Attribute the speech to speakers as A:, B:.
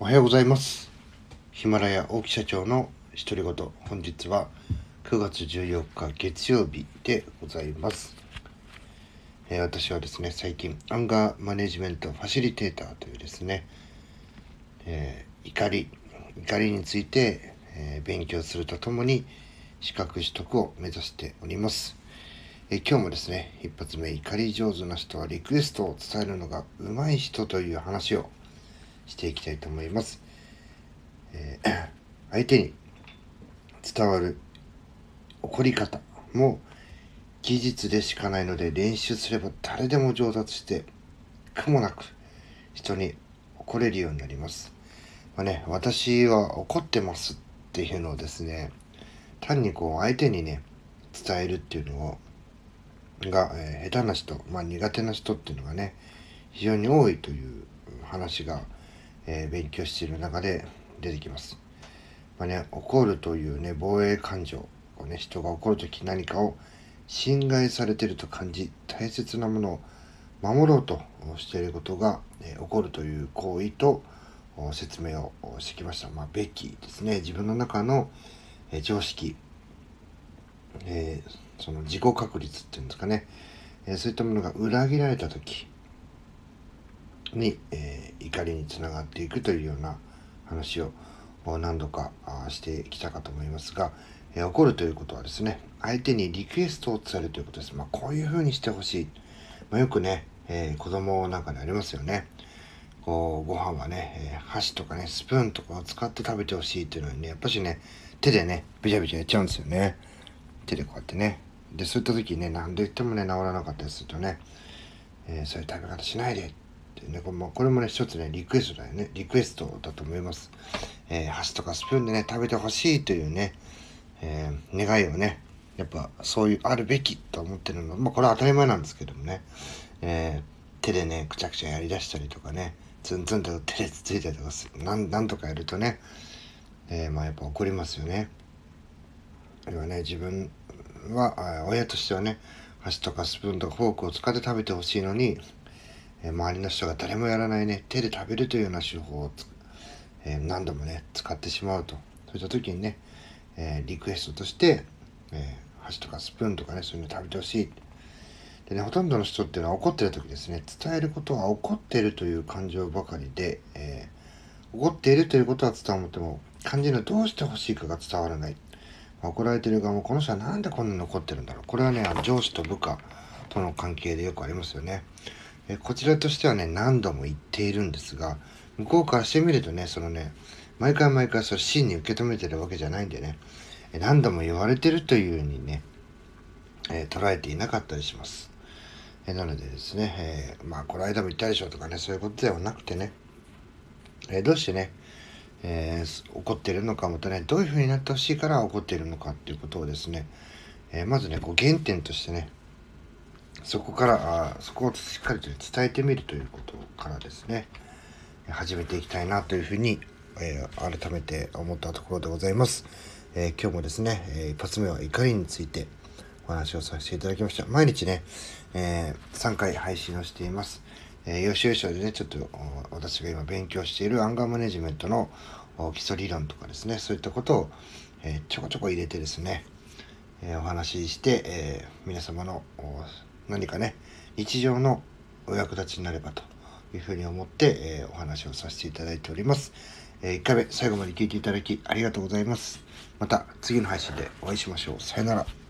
A: おはようございます。ヒマラヤ大木社長の独り言。本日は9月14日月曜日でございます、えー、私はですね最近アンガーマネジメントファシリテーターというですね、えー、怒り怒りについて、えー、勉強するとともに資格取得を目指しております。え今日もですね一発目怒り上手な人はリクエストを伝えるのが上手い人という話をしていきたいと思います。えー、相手に伝わる怒り方も技術でしかないので練習すれば誰でも上達して苦もなく人に怒れるようになります。まあね、私は怒ってますっていうのをですね単にこう相手にね伝えるっていうのをが、えー、下手な人、まあ、苦手な人っていうのがね非常に多いという話がえー、勉強している中で出てきます。まあね、怒るというね、防衛感情をね、人が怒るとき何かを侵害されていると感じ、大切なものを守ろうとしていることが、えー、怒るという行為と説明をしてきました。まあ、べきですね。自分の中の、えー、常識、えー、その自己確率っていうんですかね、えそういったものが裏切られた時に、えー、怒りにつながっていくというような話を何度かしてきたかと思いますが、えー、怒るということはですね相手にリクエストを伝えるということです。まあ、こういうふうにしてほしい、まあ、よくね、えー、子供なんかでありますよね。こうご飯はね、えー、箸とかねスプーンとかを使って食べてほしいっていうのにねやっぱしね手でねビチャビチャやっちゃうんですよね手でこうやってねでそういった時にね何で言ってもね治らなかったりするとね、えー、そういう食べ方しないでってね、これもこれもね、一つね、リクエストだよね。リクエストだと思います。えー、箸とかスプーンでね、食べてほしいというね、えー、願いをね、やっぱそういうあるべきと思ってるの。まあこれは当たり前なんですけどもね、えー、手でね、くちゃくちゃやりだしたりとかね、ツンツンと手でつついたりとかする。なん、なんとかやるとね、えー、まあやっぱ怒りますよね。あるいはね、自分は、親としてはね、箸とかスプーンとかフォークを使って食べてほしいのに、え周りの人が誰もやらないね手で食べるというような手法を、え何度もね使ってしまうと。そういった時にね、えリクエストとして、え箸とかスプーンとかねそういうの食べてほしい。でねほとんどの人っていうのは怒ってる時ですね。伝えることは怒っているという感情ばかりで、えー、怒っているということは伝わっても感じるどうしてほしいかが伝わらない、怒られてる側もこの人は何でこんなに怒ってるんだろう。これはね上司と部下との関係でよくありますよね。えこちらとしてはね、何度も言っているんですが、向こうからしてみるとね、そのね、毎回毎回それ真に受け止めてるわけじゃないんでね、え何度も言われてるというふうにね、え、捉えていなかったりします。えなのでですね、えー、まあ、この間も言ったでしょとかね、そういうことではなくてね、えどうしてね、え怒ってるのかもとね、どういうふうになってほしいから怒っているのかっていうことをですね、えまずね、こう原点としてね、そこからあそこをしっかりと伝えてみるということからですね。始めていきたいなというふうに、えー、改めて思ったところでございます、えー、今日もですね、えー、一発目は怒りについてお話をさせていただきました。毎日ね、え3回配信をしています。えー、よしよしでね、ちょっと私が今勉強しているアンガーマネジメントの基礎理論とかですね、そういったことを、え、ちょこちょこ入れてですね、え、お話しして、え皆様の何かね日常のお役立ちになればというふうに思って、えー、お話をさせていただいております。えー、1回目最後まで聞いていただきありがとうございます。また次の配信でお会いしましょう。さよなら。